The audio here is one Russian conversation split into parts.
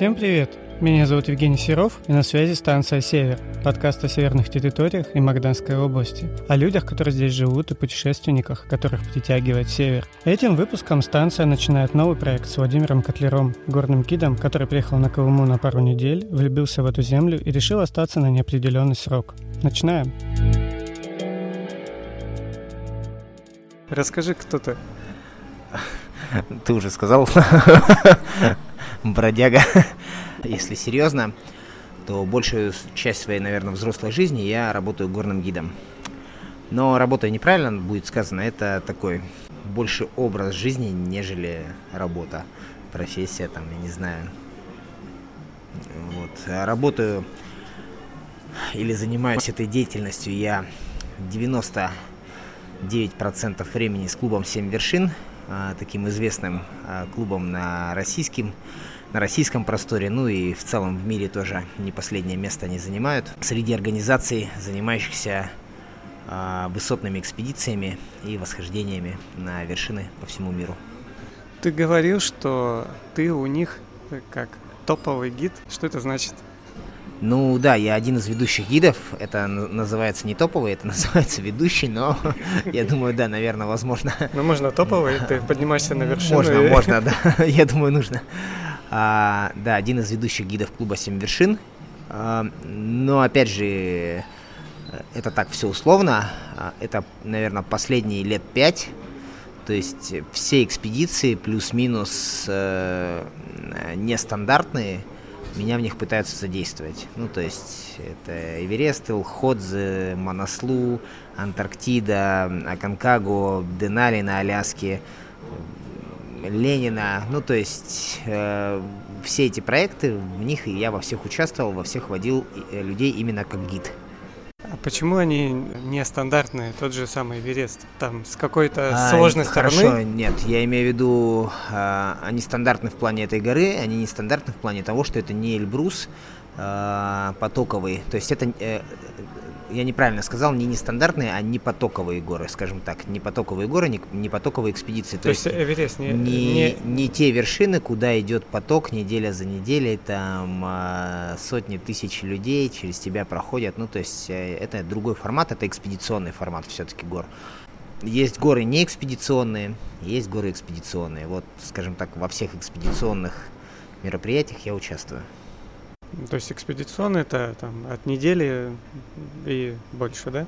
Всем привет! Меня зовут Евгений Серов, и на связи станция «Север», подкаст о северных территориях и Магданской области, о людях, которые здесь живут, и путешественниках, которых притягивает север. Этим выпуском станция начинает новый проект с Владимиром Котлером, горным гидом, который приехал на Колыму на пару недель, влюбился в эту землю и решил остаться на неопределенный срок. Начинаем! Расскажи, кто ты. Ты уже сказал. Бродяга. Если серьезно, то большую часть своей, наверное, взрослой жизни я работаю горным гидом. Но работаю неправильно, будет сказано, это такой больше образ жизни, нежели работа, профессия, там, я не знаю. Вот. Работаю или занимаюсь этой деятельностью я 99% времени с клубом «Семь вершин», а, таким известным а, клубом на российском, на российском просторе, ну и в целом в мире тоже не последнее место они занимают. Среди организаций, занимающихся а, высотными экспедициями и восхождениями на вершины по всему миру. Ты говорил, что ты у них как топовый гид. Что это значит? Ну да, я один из ведущих гидов. Это называется не топовый, это называется ведущий, но я думаю, да, наверное, возможно. Ну можно топовый, ты поднимаешься на вершину. Можно, и... можно, да. Я думаю, нужно. А, да, один из ведущих гидов клуба «Семь вершин». А, но опять же, это так все условно. А, это, наверное, последние лет пять. То есть все экспедиции плюс-минус э, нестандартные – меня в них пытаются задействовать. Ну, то есть это Эверест, Илходзе, Монослу, Антарктида, Аконкагу, Денали на Аляске, Ленина. Ну, то есть э, все эти проекты, в них я во всех участвовал, во всех водил э, людей именно как гид. А почему они нестандартные, тот же самый Эверест? Там с какой-то а, сложной хорошо, стороны? нет, я имею в виду, а, они стандартны в плане этой горы, они не стандартны в плане того, что это не Эльбрус а, потоковый. То есть это э, я неправильно сказал, не нестандартные, а не потоковые горы, скажем так. Не потоковые горы, не, не потоковые экспедиции. То, То есть Эверест не, не, не... не те вершины, куда идет поток неделя за неделей, там э, сотни тысяч людей через тебя проходят. Ну, то есть э, это другой формат, это экспедиционный формат все-таки гор. Есть горы не экспедиционные, есть горы экспедиционные. Вот, скажем так, во всех экспедиционных мероприятиях я участвую. То есть экспедиционный это там от недели и больше, да?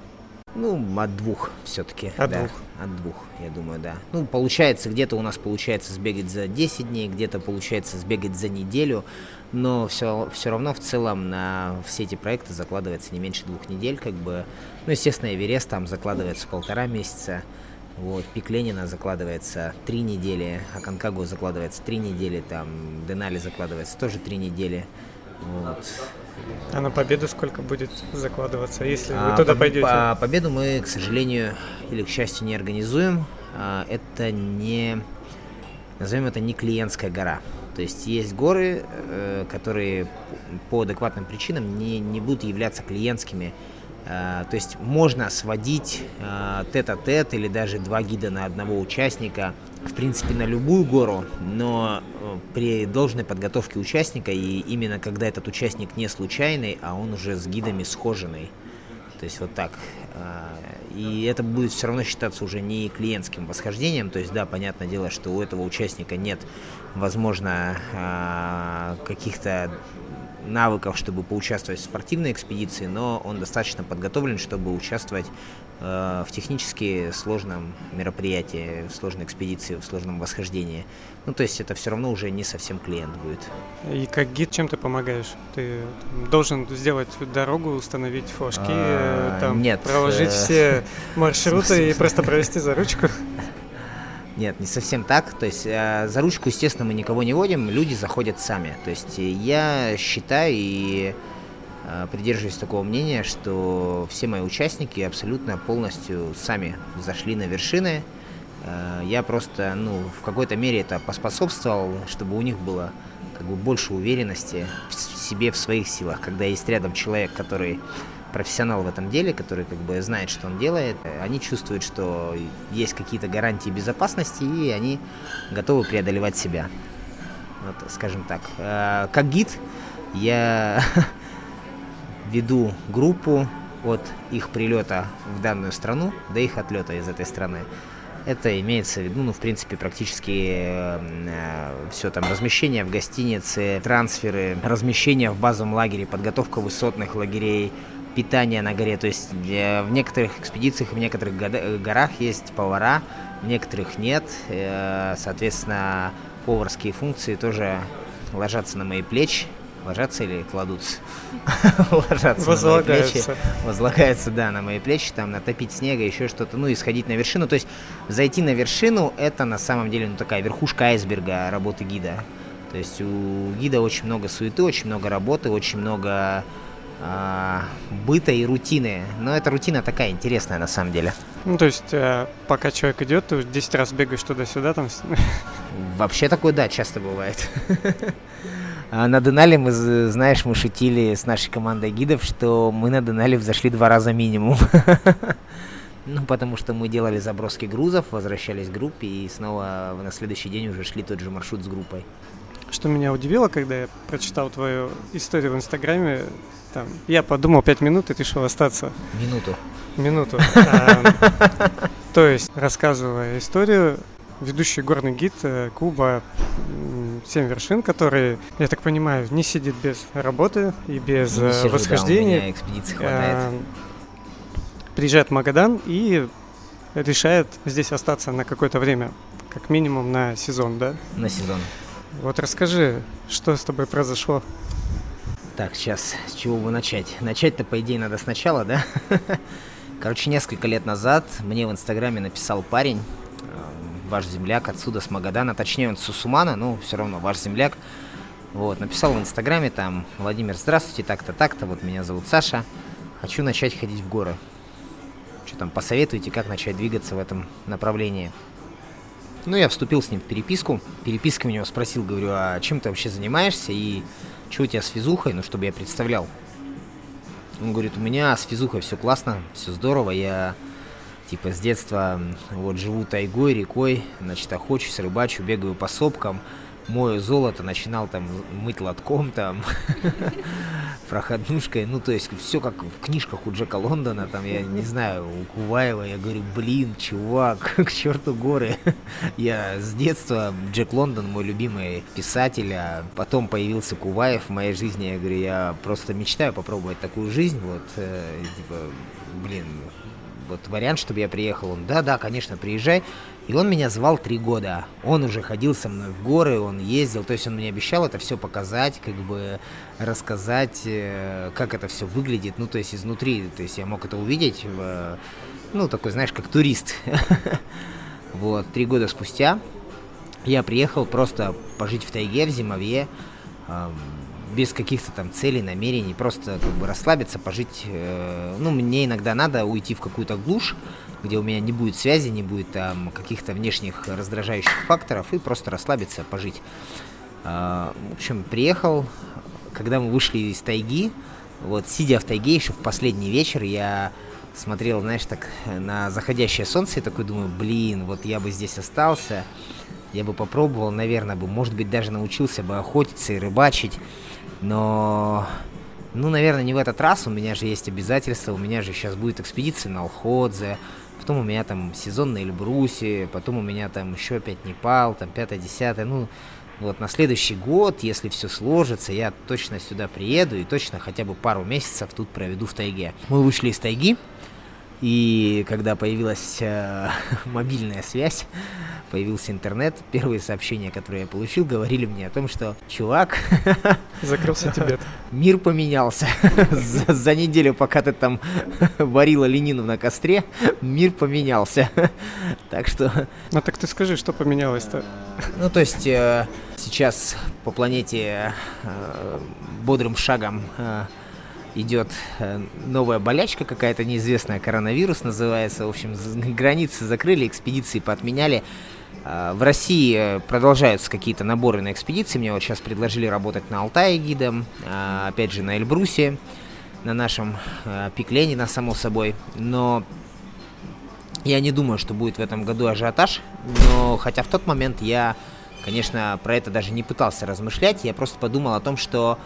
Ну, от двух все-таки. От да. двух. От двух, я думаю, да. Ну, получается, где-то у нас получается сбегать за 10 дней, где-то получается сбегать за неделю, но все, все равно в целом на все эти проекты закладывается не меньше двух недель, как бы. Ну, естественно, Эверест там закладывается полтора месяца. Вот, пик Ленина закладывается три недели, а Конкагу закладывается три недели, там Денали закладывается тоже три недели. А на победу сколько будет закладываться, если а, вы туда пойдете? По победу мы, к сожалению, или к счастью, не организуем. А, это не, назовем это не клиентская гора. То есть есть горы, э, которые по адекватным причинам не, не будут являться клиентскими Э, то есть можно сводить э, тет-а-тет или даже два гида на одного участника, в принципе, на любую гору, но э, при должной подготовке участника, и именно когда этот участник не случайный, а он уже с гидами схоженный. То есть вот так. И это будет все равно считаться уже не клиентским восхождением. То есть, да, понятное дело, что у этого участника нет, возможно, каких-то навыков, чтобы поучаствовать в спортивной экспедиции, но он достаточно подготовлен, чтобы участвовать э, в технически сложном мероприятии, в сложной экспедиции, в сложном восхождении. Ну, то есть это все равно уже не совсем клиент будет. И как гид чем ты помогаешь? Ты должен сделать дорогу, установить флажки, а, там, нет, проложить э, все маршруты и просто провести за ручку? Нет, не совсем так. То есть э, за ручку, естественно, мы никого не водим, люди заходят сами. То есть э, я считаю и э, придерживаюсь такого мнения, что все мои участники абсолютно полностью сами зашли на вершины. Э, я просто, ну, в какой-то мере это поспособствовал, чтобы у них было как бы больше уверенности в себе, в своих силах, когда есть рядом человек, который профессионал в этом деле, который как бы знает, что он делает, они чувствуют, что есть какие-то гарантии безопасности, и они готовы преодолевать себя. вот, скажем так. Э, как гид я веду группу от их прилета в данную страну до их отлета из этой страны. Это имеется в виду, ну, в принципе, практически э, все там размещение в гостинице, трансферы, размещение в базовом лагере, подготовка высотных лагерей, питание на горе. То есть э, в некоторых экспедициях, в некоторых горах есть повара, в некоторых нет. Э, соответственно, поварские функции тоже ложатся на мои плечи. Ложатся или кладутся? Ложатся на мои плечи. Возлагаются, да, на мои плечи, там, натопить снега, еще что-то, ну, и сходить на вершину. То есть зайти на вершину, это на самом деле, ну, такая верхушка айсберга работы гида. То есть у гида очень много суеты, очень много работы, очень много быта и рутины. Но эта рутина такая интересная на самом деле. Ну, то есть, э, пока человек идет, ты 10 раз бегаешь туда-сюда, там. Вообще такое, да, часто бывает. А на Денале мы, знаешь, мы шутили с нашей командой гидов, что мы на Денале взошли два раза минимум. Ну, потому что мы делали заброски грузов, возвращались к группе и снова на следующий день уже шли тот же маршрут с группой. Что меня удивило, когда я прочитал твою историю в Инстаграме, там, я подумал пять минут и решил остаться. Минуту. Минуту. А, то есть, рассказывая историю, ведущий горный гид э, Куба «Семь вершин», который, я так понимаю, не сидит без работы и без не сижу, восхождения. Да, у меня экспедиции хватает. А, приезжает в Магадан и решает здесь остаться на какое-то время, как минимум на сезон, да? На сезон. Вот расскажи, что с тобой произошло? Так, сейчас с чего бы начать? Начать-то, по идее, надо сначала, да? Короче, несколько лет назад мне в Инстаграме написал парень, э, ваш земляк отсюда, с Магадана, точнее он с Сусумана, но все равно ваш земляк. Вот, написал в Инстаграме там, Владимир, здравствуйте, так-то, так-то, вот меня зовут Саша, хочу начать ходить в горы. Что там, посоветуйте, как начать двигаться в этом направлении. Ну, я вступил с ним в переписку. Перепиской у него спросил, говорю, а чем ты вообще занимаешься? И что у тебя с физухой, ну, чтобы я представлял. Он говорит, у меня с физухой все классно, все здорово, я типа с детства вот живу тайгой, рекой, значит, охочусь, рыбачу, бегаю по сопкам, мою золото, начинал там мыть лотком, там, проходнушкой, ну, то есть все как в книжках у Джека Лондона, там, я не знаю, у Куваева, я говорю, блин, чувак, к черту горы. я с детства, Джек Лондон, мой любимый писатель, а потом появился Куваев в моей жизни, я говорю, я просто мечтаю попробовать такую жизнь, вот, э, типа, блин, вот вариант, чтобы я приехал. Он, да-да, конечно, приезжай. И он меня звал три года. Он уже ходил со мной в горы, он ездил. То есть он мне обещал это все показать, как бы рассказать, э, как это все выглядит. Ну, то есть изнутри. То есть я мог это увидеть, в, ну, такой, знаешь, как турист. Вот, три года спустя я приехал просто пожить в тайге, в зимовье без каких-то там целей, намерений, просто как бы расслабиться, пожить. Э, ну, мне иногда надо уйти в какую-то глушь, где у меня не будет связи, не будет там каких-то внешних раздражающих факторов, и просто расслабиться, пожить. Э, в общем, приехал, когда мы вышли из тайги, вот сидя в тайге еще в последний вечер, я смотрел, знаешь, так на заходящее солнце и такой думаю, блин, вот я бы здесь остался, я бы попробовал, наверное, бы, может быть, даже научился бы охотиться и рыбачить. Но, ну, наверное, не в этот раз. У меня же есть обязательства. У меня же сейчас будет экспедиция на Алходзе. Потом у меня там сезон на Эльбрусе. Потом у меня там еще опять Непал, там пятое, десятое. Ну, вот на следующий год, если все сложится, я точно сюда приеду и точно хотя бы пару месяцев тут проведу в тайге. Мы вышли из тайги, и когда появилась э, мобильная связь, появился интернет, первые сообщения, которые я получил, говорили мне о том, что чувак... Закрылся Тибет. Мир поменялся. за, за неделю, пока ты там варила ленину на костре, мир поменялся. так что... Ну так ты скажи, что поменялось-то? ну то есть э, сейчас по планете э, бодрым шагом э, идет э, новая болячка какая-то неизвестная, коронавирус называется. В общем, границы закрыли, экспедиции поотменяли. А, в России э, продолжаются какие-то наборы на экспедиции. Мне вот сейчас предложили работать на Алтае гидом, опять же на Эльбрусе, на нашем э, пик Ленина, само собой. Но я не думаю, что будет в этом году ажиотаж. Но хотя в тот момент я конечно, про это даже не пытался размышлять, я просто подумал о том, что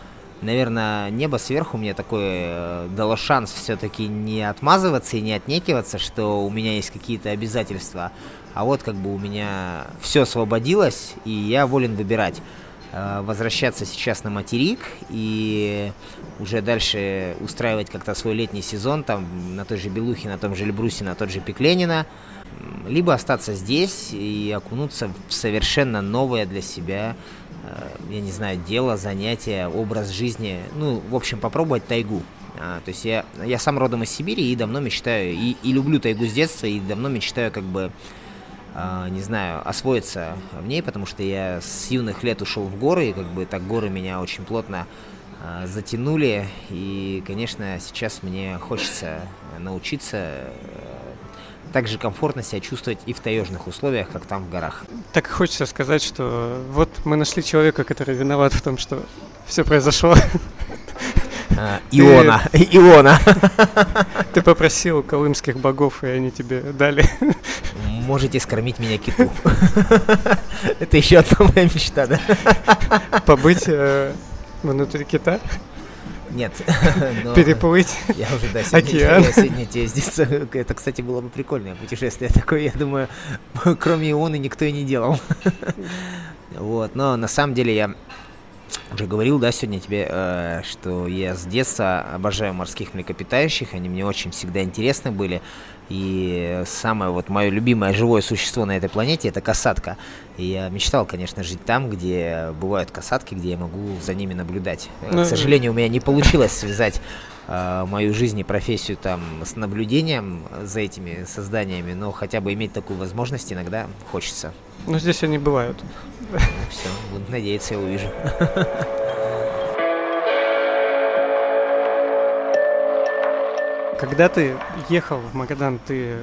наверное, небо сверху мне такое э, дало шанс все-таки не отмазываться и не отнекиваться, что у меня есть какие-то обязательства, а вот как бы у меня все освободилось, и я волен выбирать э, возвращаться сейчас на материк и уже дальше устраивать как-то свой летний сезон там на той же Белухе, на том же Эльбрусе, на тот же Пикленина, либо остаться здесь и окунуться в совершенно новое для себя я не знаю, дело, занятие, образ жизни. Ну, в общем, попробовать тайгу. А, то есть я, я сам родом из Сибири и давно мечтаю, и, и люблю тайгу с детства, и давно мечтаю как бы, а, не знаю, освоиться в ней, потому что я с юных лет ушел в горы, и как бы так горы меня очень плотно а, затянули, и, конечно, сейчас мне хочется научиться э, так же комфортно себя чувствовать и в таежных условиях, как там в горах. Так хочется сказать, что вот мы нашли человека, который виноват в том, что все произошло. А, Иона, Иона. Ты попросил колымских богов, и они тебе дали. Можете скормить меня киту. Это еще одна моя мечта, да? Побыть э, внутри кита? Нет. Переплыть я уже, да, океан. Я сегодня ездить. Это, кстати, было бы прикольное путешествие такое, я думаю, кроме Ионы никто и не делал. Вот, но на самом деле я уже говорил, да, сегодня тебе, э, что я с детства обожаю морских млекопитающих, они мне очень всегда интересны были. И самое вот мое любимое живое существо на этой планете это касатка. И я мечтал, конечно, жить там, где бывают касатки, где я могу за ними наблюдать. Ну, К сожалению, у меня не получилось связать э, мою жизнь и профессию там с наблюдением за этими созданиями, но хотя бы иметь такую возможность иногда хочется. Ну, здесь они бывают. Все, буду надеяться, я увижу. Когда ты ехал в Магадан, ты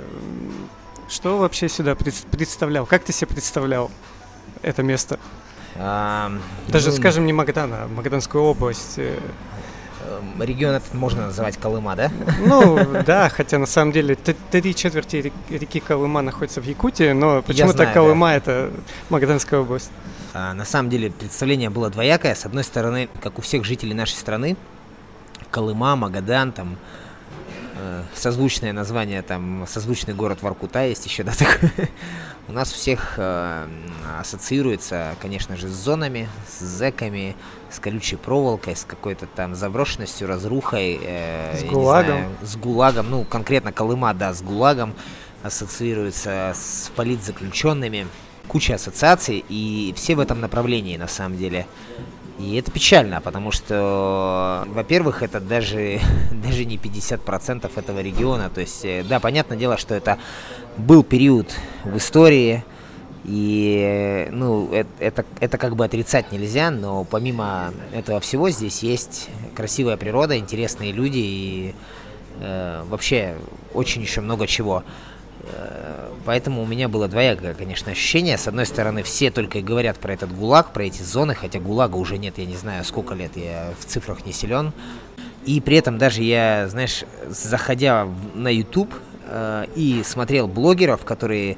что вообще сюда представлял? Как ты себе представлял это место? А, Даже, ну, скажем, не Магадан, а Магаданскую область. Э. Эм, регион этот можно называть Колыма, да? Ну, да, хотя на самом деле три четверти реки Колыма находятся в Якутии, но почему-то Колыма да. это Магаданская область. А, на самом деле представление было двоякое. С одной стороны, как у всех жителей нашей страны, Колыма, Магадан, там, Э, созвучное название, там, созвучный город Воркута есть еще, да, такой. У нас всех э, ассоциируется, конечно же, с зонами, с зэками, с колючей проволокой, с какой-то там заброшенностью, разрухой. Э, с ГУЛАГом. Знаю, с ГУЛАГом, ну, конкретно Колыма, да, с ГУЛАГом ассоциируется с политзаключенными. Куча ассоциаций, и все в этом направлении, на самом деле. И это печально, потому что, во-первых, это даже, даже не 50% этого региона. То есть, э, да, понятное дело, что это был период в истории, и, ну, это, это, это как бы отрицать нельзя, но помимо этого всего здесь есть красивая природа, интересные люди и э, вообще очень еще много чего. Э, поэтому у меня было двоякое, конечно, ощущение. С одной стороны, все только и говорят про этот ГУЛАГ, про эти зоны, хотя ГУЛАГа уже нет, я не знаю, сколько лет, я в цифрах не силен. И при этом даже я, знаешь, заходя на YouTube э, и смотрел блогеров, которые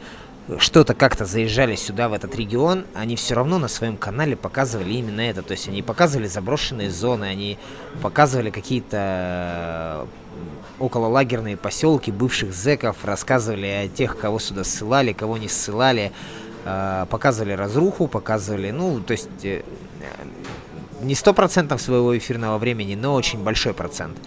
что-то как-то заезжали сюда, в этот регион, они все равно на своем канале показывали именно это. То есть они показывали заброшенные зоны, они показывали какие-то окололагерные поселки бывших зеков, рассказывали о тех, кого сюда ссылали, кого не ссылали, э, показывали разруху, показывали, ну, то есть э, не сто процентов своего эфирного времени, но очень большой процент.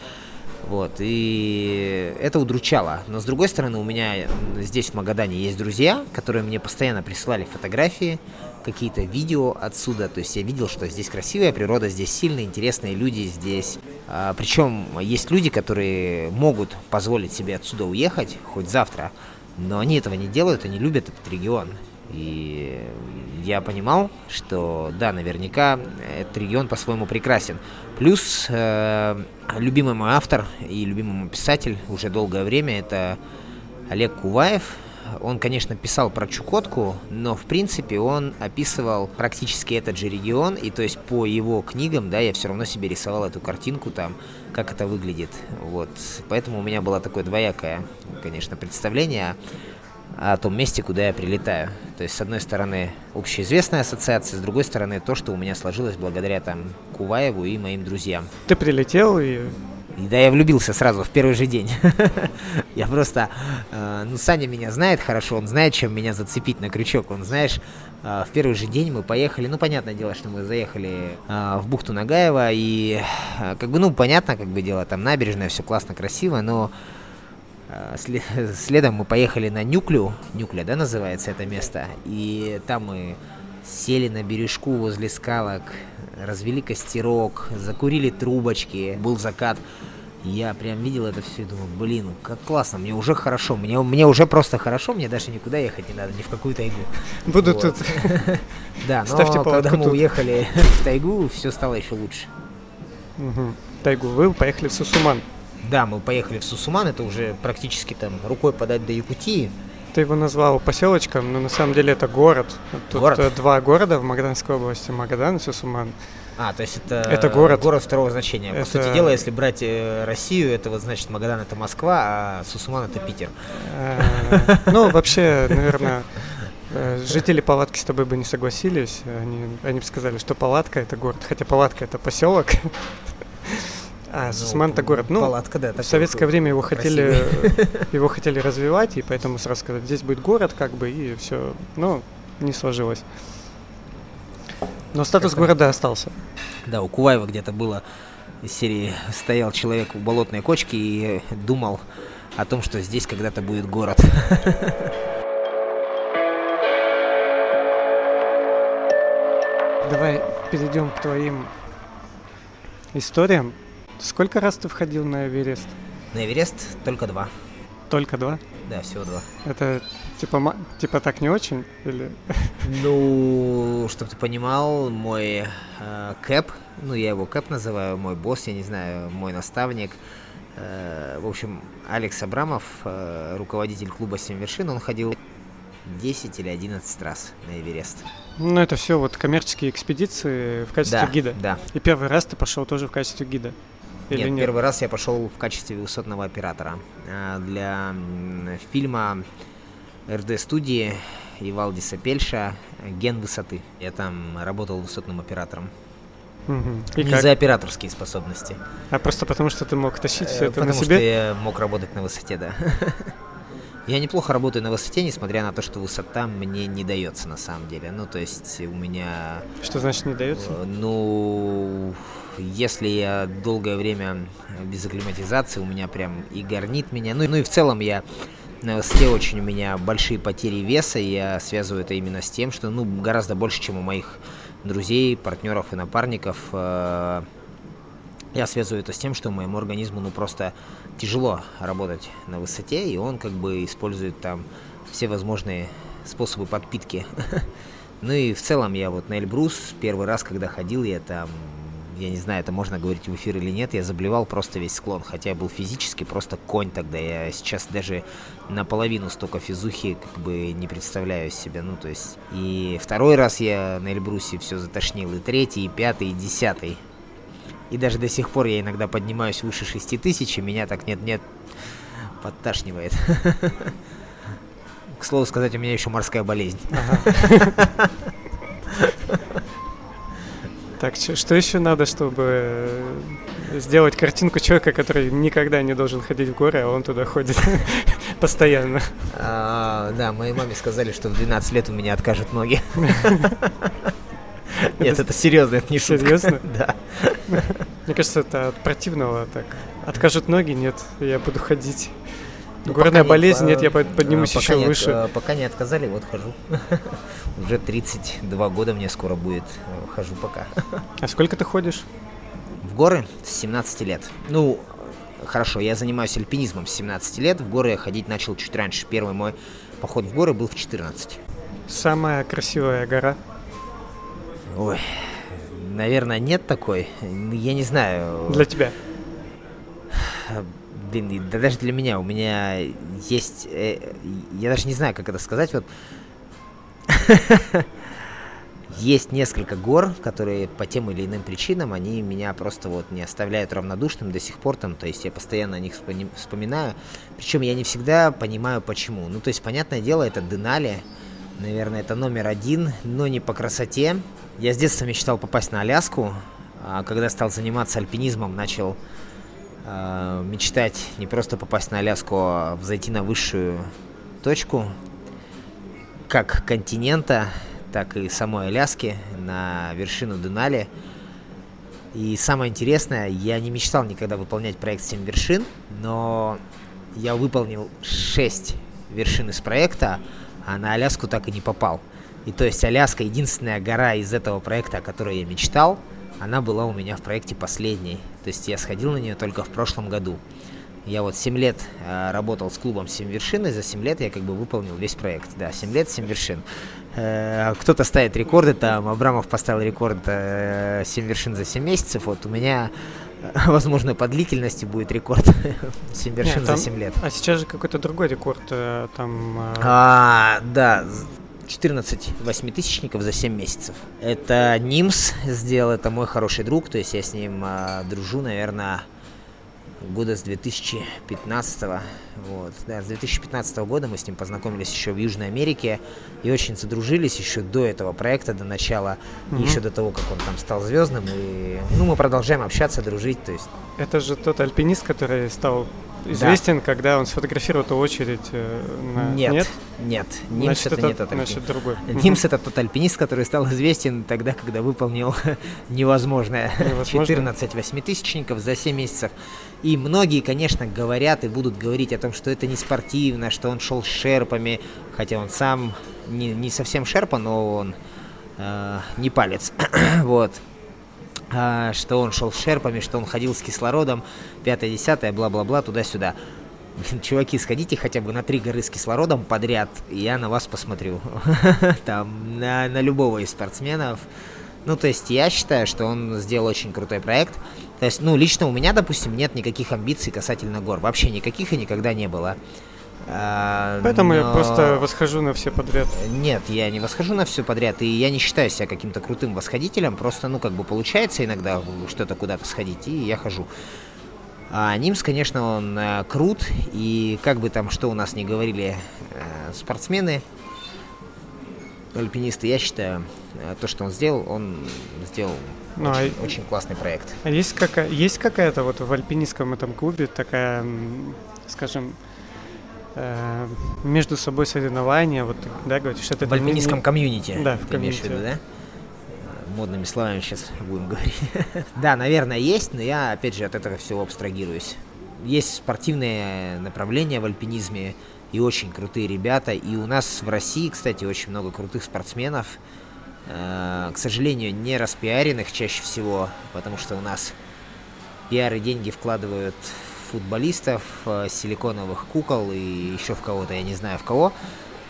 Вот, и это удручало. Но с другой стороны, у меня здесь в Магадане есть друзья, которые мне постоянно присылали фотографии, какие-то видео отсюда. То есть я видел, что здесь красивая природа, здесь сильные, интересные люди здесь. А, причем есть люди, которые могут позволить себе отсюда уехать хоть завтра, но они этого не делают, они любят этот регион. И я понимал, что да, наверняка этот регион по-своему прекрасен. Плюс э, любимый мой автор и любимый мой писатель уже долгое время это Олег Куваев. Он, конечно, писал про Чукотку, но, в принципе, он описывал практически этот же регион, и то есть по его книгам, да, я все равно себе рисовал эту картинку там, как это выглядит, вот. Поэтому у меня было такое двоякое, конечно, представление о том месте, куда я прилетаю. То есть, с одной стороны, общеизвестная ассоциация, с другой стороны, то, что у меня сложилось благодаря там Куваеву и моим друзьям. Ты прилетел и и да, я влюбился сразу в первый же день. я просто... Э, ну, Саня меня знает хорошо, он знает, чем меня зацепить на крючок. Он, знаешь, э, в первый же день мы поехали... Ну, понятное дело, что мы заехали э, в бухту Нагаева, и как бы, ну, понятно, как бы дело, там набережная, все классно, красиво, но... Э, следом мы поехали на Нюклю, Нюкля, да, называется это место, и там мы сели на бережку возле скалок, развели костерок, закурили трубочки, был закат. Я прям видел это все и думал, блин, как классно, мне уже хорошо, мне, мне уже просто хорошо, мне даже никуда ехать не надо, ни в какую тайгу. Буду вот. тут. Да, но когда мы уехали в тайгу, все стало еще лучше. Тайгу, вы поехали в Сусуман. Да, мы поехали в Сусуман, это уже практически там рукой подать до Якутии. Ты его назвал поселочком, но на самом деле это город. Тут город? Э, два города в Магаданской области, Магадан и Сусуман. А, то есть это, это город. город второго значения. Это... По сути дела, если брать э, Россию, это вот значит Магадан это Москва, а Сусуман это Питер. Э, ну, вообще, наверное, жители палатки с тобой бы не согласились. Они, они бы сказали, что палатка это город, хотя палатка это поселок. А, Сусман-то город. Ну, палатка, да, в советское время его хотели, его хотели развивать, и поэтому сразу сказать, здесь будет город, как бы, и все. Но не сложилось. Но статус города остался. Да, у Куваева где-то было из серии стоял человек у болотной кочки и думал о том, что здесь когда-то будет город. Давай перейдем к твоим историям. Сколько раз ты входил на Эверест? На Эверест только два. Только два? Да, всего два. Это типа, типа так не очень? Или... Ну, чтобы ты понимал, мой э, Кэп, ну я его Кэп называю, мой босс, я не знаю, мой наставник, э, в общем, Алекс Абрамов, э, руководитель клуба «Семь вершин», он ходил 10 или 11 раз на Эверест. Ну, это все вот коммерческие экспедиции в качестве да, гида. Да. И первый раз ты пошел тоже в качестве гида. Или нет, нет, первый раз я пошел в качестве высотного оператора а, для фильма РД-студии Ивалдиса Пельша «Ген высоты». Я там работал высотным оператором. Угу. Не за операторские способности. А просто потому, что ты мог тащить все э, это потому на себе? Потому что я мог работать на высоте, да. Я неплохо работаю на высоте, несмотря на то, что высота мне не дается на самом деле. Ну, то есть у меня... Что значит не дается? Э, ну, если я долгое время без акклиматизации, у меня прям и горнит меня. Ну, ну и в целом я на высоте очень у меня большие потери веса, и я связываю это именно с тем, что, ну, гораздо больше, чем у моих друзей, партнеров и напарников, э, я связываю это с тем, что моему организму ну просто тяжело работать на высоте, и он как бы использует там все возможные способы подпитки. Ну и в целом я вот на Эльбрус первый раз, когда ходил, я там, я не знаю, это можно говорить в эфир или нет, я заблевал просто весь склон, хотя я был физически просто конь тогда, я сейчас даже наполовину столько физухи как бы не представляю себе, ну то есть. И второй раз я на Эльбрусе все затошнил, и третий, и пятый, и десятый. И даже до сих пор я иногда поднимаюсь выше 6 тысяч, и меня так нет-нет подташнивает. К слову сказать, у меня еще морская болезнь. Так, что еще надо, чтобы сделать картинку человека, который никогда не должен ходить в горы, а он туда ходит постоянно? А, да, моей маме сказали, что в 12 лет у меня откажут ноги. Нет, это серьезно, это не шутка. Серьезно? Да. Мне кажется, это от противного так. Откажут ноги, нет, я буду ходить. Ну, Горная болезнь, нет, я поднимусь еще нет, выше. Э, пока не отказали, вот хожу. Уже 32 года мне скоро будет. Э, хожу пока. А сколько ты ходишь? В горы с 17 лет. Ну, хорошо, я занимаюсь альпинизмом с 17 лет. В горы я ходить начал чуть раньше. Первый мой поход в горы был в 14. Самая красивая гора? Ой, наверное, нет такой. Я не знаю. Для тебя? Блин, да даже для меня. У меня есть... Э, я даже не знаю, как это сказать. Вот есть несколько гор, которые по тем или иным причинам, они меня просто вот не оставляют равнодушным до сих пор там, то есть я постоянно о них вспоминаю, причем я не всегда понимаю почему. Ну, то есть, понятное дело, это Денали, наверное, это номер один, но не по красоте. Я с детства мечтал попасть на Аляску, а когда стал заниматься альпинизмом, начал э, мечтать не просто попасть на Аляску, а взойти на высшую точку, как континента, так и самой Аляски, на вершину Денали. И самое интересное, я не мечтал никогда выполнять проект 7 вершин, но я выполнил 6 вершин из проекта, а на Аляску так и не попал. И то есть Аляска единственная гора из этого проекта, о которой я мечтал, она была у меня в проекте последней. То есть я сходил на нее только в прошлом году. Я вот 7 лет э, работал с клубом 7 вершин, и за 7 лет я как бы выполнил весь проект. Да, 7 лет, 7 вершин. Э, кто-то ставит рекорды, там Абрамов поставил рекорд э, 7 вершин за 7 месяцев. Вот у меня, возможно, по длительности будет рекорд 7 вершин Нет, там, за 7 лет. А сейчас же какой-то другой рекорд э, там... Э... А, да, 14 восьмитысячников за 7 месяцев. Это Нимс сделал, это мой хороший друг, то есть я с ним э, дружу, наверное, года с 2015 вот. Да с 2015 года мы с ним познакомились еще в Южной Америке и очень задружились еще до этого проекта до начала mm-hmm. еще до того как он там стал звездным. И ну мы продолжаем общаться дружить то есть. Это же тот альпинист который стал известен, да. когда он сфотографировал эту очередь э, на... Нет, нет, нет. Нимс это, это не тот. Значит, другой. Нимс это тот альпинист, который стал известен тогда, когда выполнил невозможное. Невозможно? 14 восьмитысячников за 7 месяцев. И многие, конечно, говорят и будут говорить о том, что это не спортивно, что он шел с шерпами, хотя он сам не, не совсем шерпа, но он э, не палец. вот. А, что он шел шерпами, что он ходил с кислородом, пятое, десятое, бла-бла-бла, туда-сюда. Чуваки, сходите хотя бы на три горы с кислородом подряд, я на вас посмотрю. Там, на, на любого из спортсменов. Ну, то есть я считаю, что он сделал очень крутой проект. То есть, ну, лично у меня, допустим, нет никаких амбиций касательно гор. Вообще никаких и никогда не было. А, Поэтому но... я просто восхожу на все подряд. Нет, я не восхожу на все подряд, и я не считаю себя каким-то крутым восходителем, просто, ну, как бы получается иногда что-то куда-то сходить, и я хожу. А Нимс, конечно, он э, крут, и как бы там что у нас не говорили э, спортсмены, альпинисты, я считаю, э, то, что он сделал, он сделал ну, очень, а... очень классный проект. А есть, какая, есть какая-то вот в альпинистском этом клубе такая, скажем, Э, между собой соревнования, вот, да, говоришь, это... В альпинистском не... комьюнити. Да, в комьюнити. Виду, да? Модными словами сейчас будем говорить. да, наверное, есть, но я, опять же, от этого всего абстрагируюсь. Есть спортивные направления в альпинизме, и очень крутые ребята. И у нас в России, кстати, очень много крутых спортсменов. Э, к сожалению, не распиаренных чаще всего, потому что у нас пиары деньги вкладывают футболистов, э, силиконовых кукол и еще в кого-то, я не знаю в кого.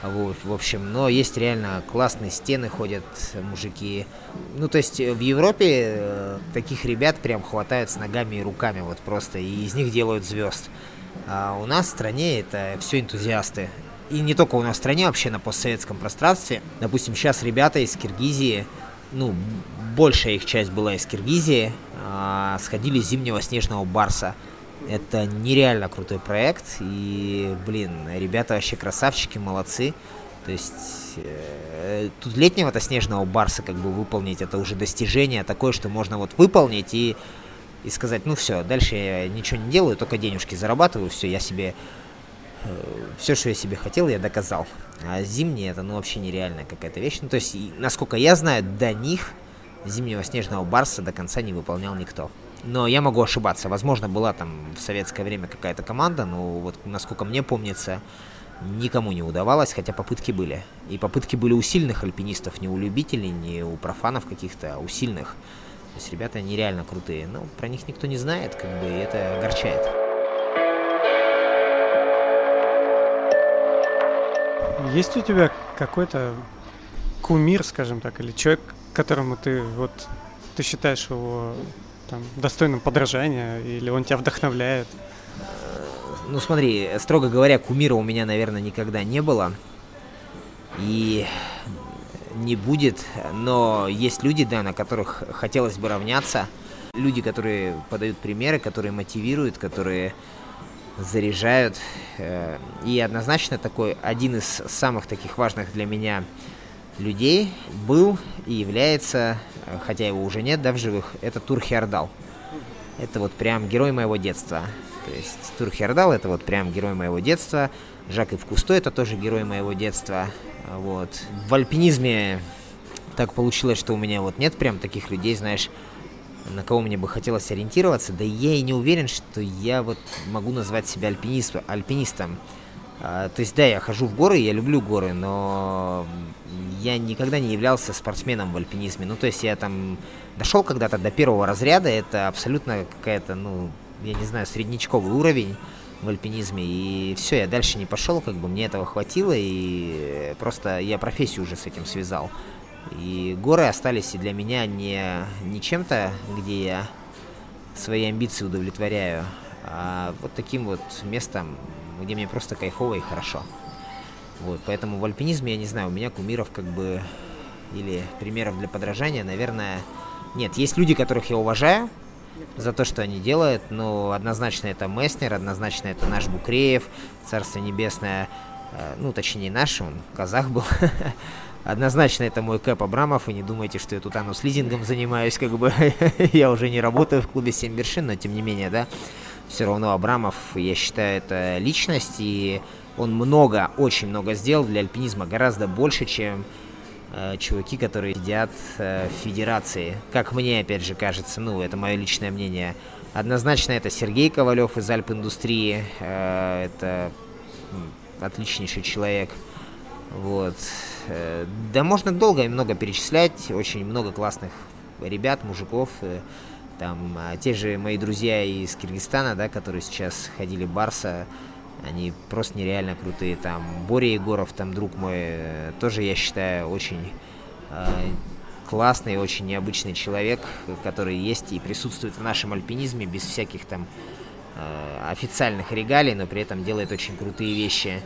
В общем, но есть реально классные стены, ходят мужики. Ну, то есть в Европе э, таких ребят прям хватает с ногами и руками, вот просто, и из них делают звезд. А у нас в стране это все энтузиасты. И не только у нас в стране, вообще на постсоветском пространстве. Допустим, сейчас ребята из Киргизии, ну, большая их часть была из Киргизии, а, сходили зимнего снежного барса. Это нереально крутой проект, и, блин, ребята вообще красавчики, молодцы. То есть э, тут летнего-то снежного барса как бы выполнить, это уже достижение такое, что можно вот выполнить и, и сказать, ну все, дальше я ничего не делаю, только денежки зарабатываю, все, я себе, э, все, что я себе хотел, я доказал. А зимние это ну вообще нереальная какая-то вещь. Ну то есть, насколько я знаю, до них зимнего снежного барса до конца не выполнял никто. Но я могу ошибаться. Возможно, была там в советское время какая-то команда, но вот насколько мне помнится, никому не удавалось, хотя попытки были. И попытки были у сильных альпинистов, не у любителей, не у профанов каких-то, а у сильных. То есть ребята нереально крутые. Но про них никто не знает, как бы, и это огорчает. Есть у тебя какой-то кумир, скажем так, или человек, которому ты вот ты считаешь его там, достойным подражания, или он тебя вдохновляет? Ну смотри, строго говоря, кумира у меня, наверное, никогда не было. И не будет, но есть люди, да, на которых хотелось бы равняться. Люди, которые подают примеры, которые мотивируют, которые заряжают. Э, и однозначно такой один из самых таких важных для меня людей был и является, хотя его уже нет, да, в живых, это Тур. Это вот прям герой моего детства. То есть Тур это вот прям герой моего детства. Жак Ив Кусто это тоже герой моего детства. Вот. В альпинизме так получилось, что у меня вот нет прям таких людей, знаешь, на кого мне бы хотелось ориентироваться, да я и не уверен, что я вот могу назвать себя альпинист, альпинистом. А, то есть, да, я хожу в горы, я люблю горы, но я никогда не являлся спортсменом в альпинизме. Ну, то есть я там дошел когда-то до первого разряда, это абсолютно какая-то, ну, я не знаю, среднячковый уровень в альпинизме, и все, я дальше не пошел, как бы мне этого хватило, и просто я профессию уже с этим связал. И горы остались и для меня не, не чем-то, где я свои амбиции удовлетворяю, а вот таким вот местом, где мне просто кайфово и хорошо. Вот, поэтому в альпинизме, я не знаю, у меня кумиров как бы, или примеров для подражания, наверное, нет. Есть люди, которых я уважаю за то, что они делают, но однозначно это Месснер, однозначно это наш Букреев, Царство Небесное, э, ну, точнее, наш, он казах был, Однозначно это мой Кэп Абрамов, и не думайте, что я тут оно с лизингом занимаюсь, как бы я уже не работаю в клубе 7 вершин, но тем не менее, да, все равно Абрамов, я считаю, это личность, и он много, очень много сделал для альпинизма, гораздо больше, чем э, чуваки, которые сидят э, в федерации. Как мне, опять же, кажется, ну, это мое личное мнение. Однозначно это Сергей Ковалев из Альп-индустрии, э, это отличнейший человек. Вот. Э, да можно долго и много перечислять, очень много классных ребят, мужиков, э, там а те же мои друзья из Киргизстана, да, которые сейчас ходили Барса, они просто нереально крутые. Там Боря Егоров, там друг мой, э, тоже я считаю очень э, классный, очень необычный человек, который есть и присутствует в нашем альпинизме без всяких там э, официальных регалий, но при этом делает очень крутые вещи.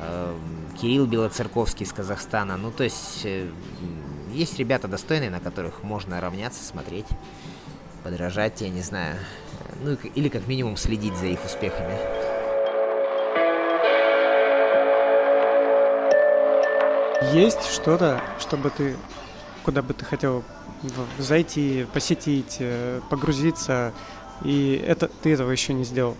Э, Кирилл Белоцерковский из Казахстана. Ну, то есть, есть ребята достойные, на которых можно равняться, смотреть, подражать, я не знаю. Ну, или как минимум следить за их успехами. Есть что-то, чтобы ты, куда бы ты хотел зайти, посетить, э, погрузиться, и это ты этого еще не сделал?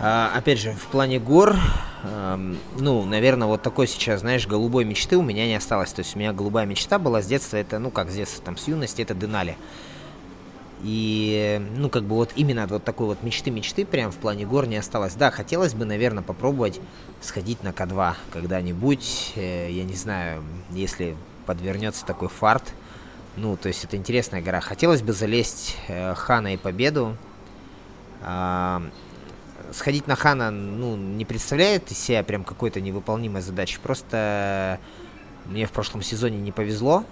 А, опять же, в плане гор, эм, ну, наверное, вот такой сейчас, знаешь, голубой мечты у меня не осталось. То есть у меня голубая мечта была с детства, это, ну, как с детства, там, с юности, это Денали. И, ну, как бы вот именно вот такой вот мечты-мечты прям в плане гор не осталось. Да, хотелось бы, наверное, попробовать сходить на К2 когда-нибудь. Э, я не знаю, если подвернется такой фарт. Ну, то есть это интересная гора. Хотелось бы залезть э, Хана и Победу. Э, сходить на Хана, ну, не представляет из себя прям какой-то невыполнимой задачи. Просто мне в прошлом сезоне не повезло.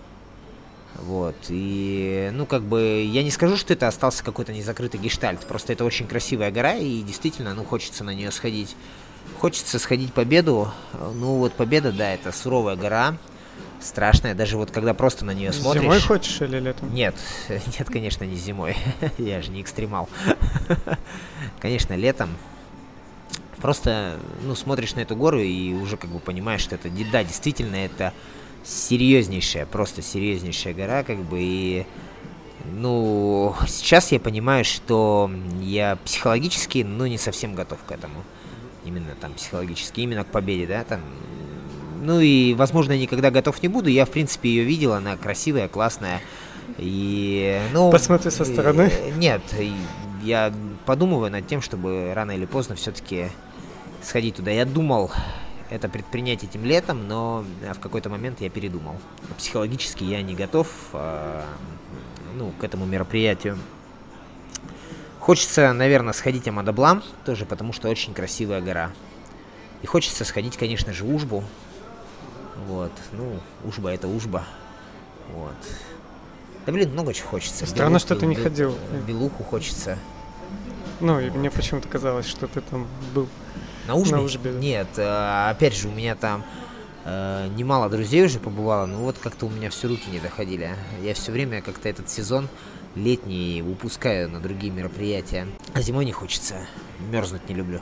Вот, и, ну, как бы, я не скажу, что это остался какой-то незакрытый гештальт, просто это очень красивая гора, и действительно, ну, хочется на нее сходить. Хочется сходить победу, ну, вот победа, да, это суровая гора, страшная, даже вот когда просто на нее смотришь... Зимой хочешь или летом? Нет, нет, конечно, не зимой, я же не экстремал. конечно, летом, просто, ну, смотришь на эту гору и уже как бы понимаешь, что это, да, действительно, это серьезнейшая, просто серьезнейшая гора, как бы, и, ну, сейчас я понимаю, что я психологически, ну, не совсем готов к этому, именно там психологически, именно к победе, да, там, ну и, возможно, я никогда готов не буду, я, в принципе, ее видел, она красивая, классная, и, ну... Посмотри со стороны. Нет, я подумываю над тем, чтобы рано или поздно все-таки сходить туда. Я думал это предпринять этим летом, но э, в какой-то момент я передумал. Психологически я не готов э, ну, к этому мероприятию. Хочется, наверное, сходить Амадаблам, тоже потому что очень красивая гора. И хочется сходить, конечно же, в Ужбу. Вот, ну, Ужба это Ужба. Вот. Да блин, много чего хочется. Странно, Белуху, что ты не ходил. Белуху хочется. Ну, и мне почему-то казалось, что ты там был. На Ужбе. Нет, э, опять же, у меня там Э, немало друзей уже побывало, но вот как-то у меня все руки не доходили. Я все время как-то этот сезон летний упускаю на другие мероприятия. А зимой не хочется. Мерзнуть не люблю.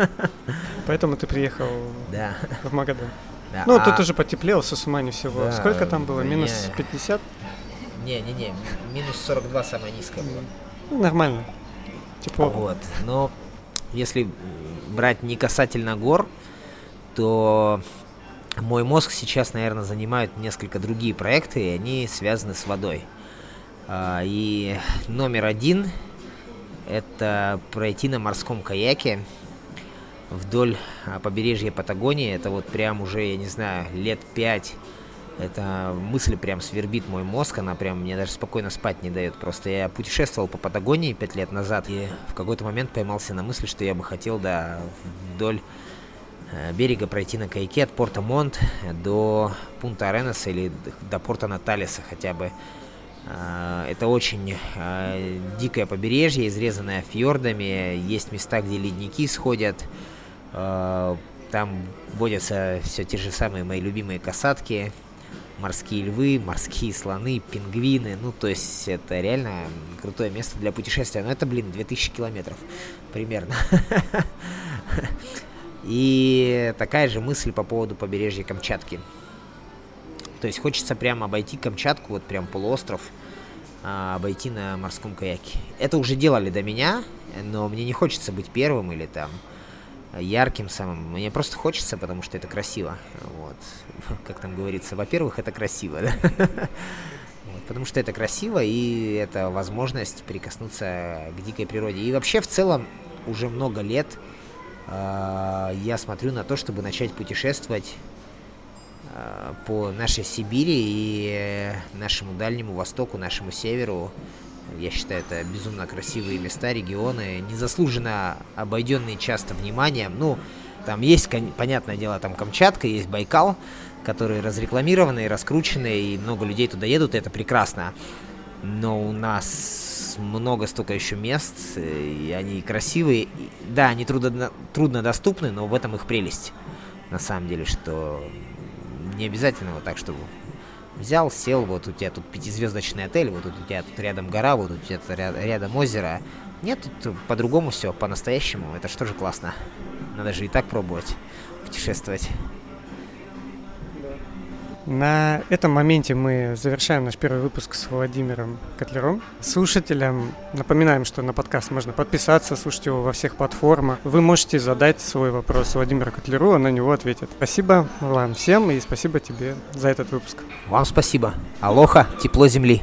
Поэтому ты приехал да. в Магадан. Да, ну, а... тут уже потеплело со Сумани всего. Да, Сколько там было? Минус не... 50? Не-не-не, минус 42 самая низкая была. Ну, нормально. Тепло. Вот. Но если брать не касательно гор, то мой мозг сейчас, наверное, занимает несколько другие проекты, и они связаны с водой. А, и номер один – это пройти на морском каяке вдоль а, побережья Патагонии. Это вот прям уже, я не знаю, лет пять. Эта мысль прям свербит мой мозг, она прям мне даже спокойно спать не дает. Просто я путешествовал по Патагонии пять лет назад и в какой-то момент поймался на мысли, что я бы хотел, да, вдоль э, берега пройти на каяке от порта Монт до пункта Аренеса или до порта Наталиса хотя бы. А, это очень э, дикое побережье, изрезанное фьордами. Есть места, где ледники сходят. Там водятся все те же самые мои любимые касатки морские львы, морские слоны, пингвины. Ну, то есть это реально крутое место для путешествия. Но это, блин, 2000 километров примерно. И такая же мысль по поводу побережья Камчатки. То есть хочется прямо обойти Камчатку, вот прям полуостров, а, обойти на морском каяке. Это уже делали до меня, но мне не хочется быть первым или там ярким самым. Мне просто хочется, потому что это красиво. Вот. Как там говорится, во-первых, это красиво, да? Потому что это красиво, и это возможность прикоснуться к дикой природе. И вообще, в целом, уже много лет э, я смотрю на то, чтобы начать путешествовать э, по нашей Сибири и нашему Дальнему Востоку, нашему Северу, я считаю, это безумно красивые места, регионы, незаслуженно обойденные часто вниманием. Ну, там есть, понятное дело, там Камчатка, есть Байкал, которые разрекламированы раскручены, и много людей туда едут, и это прекрасно. Но у нас много столько еще мест, и они красивые. Да, они трудно, трудно доступны, но в этом их прелесть. На самом деле, что не обязательно вот так, чтобы Взял, сел, вот у тебя тут пятизвездочный отель, вот у тебя тут рядом гора, вот у тебя тут рядом озеро. Нет, тут по-другому все, по-настоящему. Это что же классно. Надо же и так пробовать путешествовать. На этом моменте мы завершаем наш первый выпуск с Владимиром Котлером. Слушателям напоминаем, что на подкаст можно подписаться, слушать его во всех платформах. Вы можете задать свой вопрос Владимиру Котлеру, он на него ответит. Спасибо вам всем и спасибо тебе за этот выпуск. Вам спасибо. Алоха, тепло земли.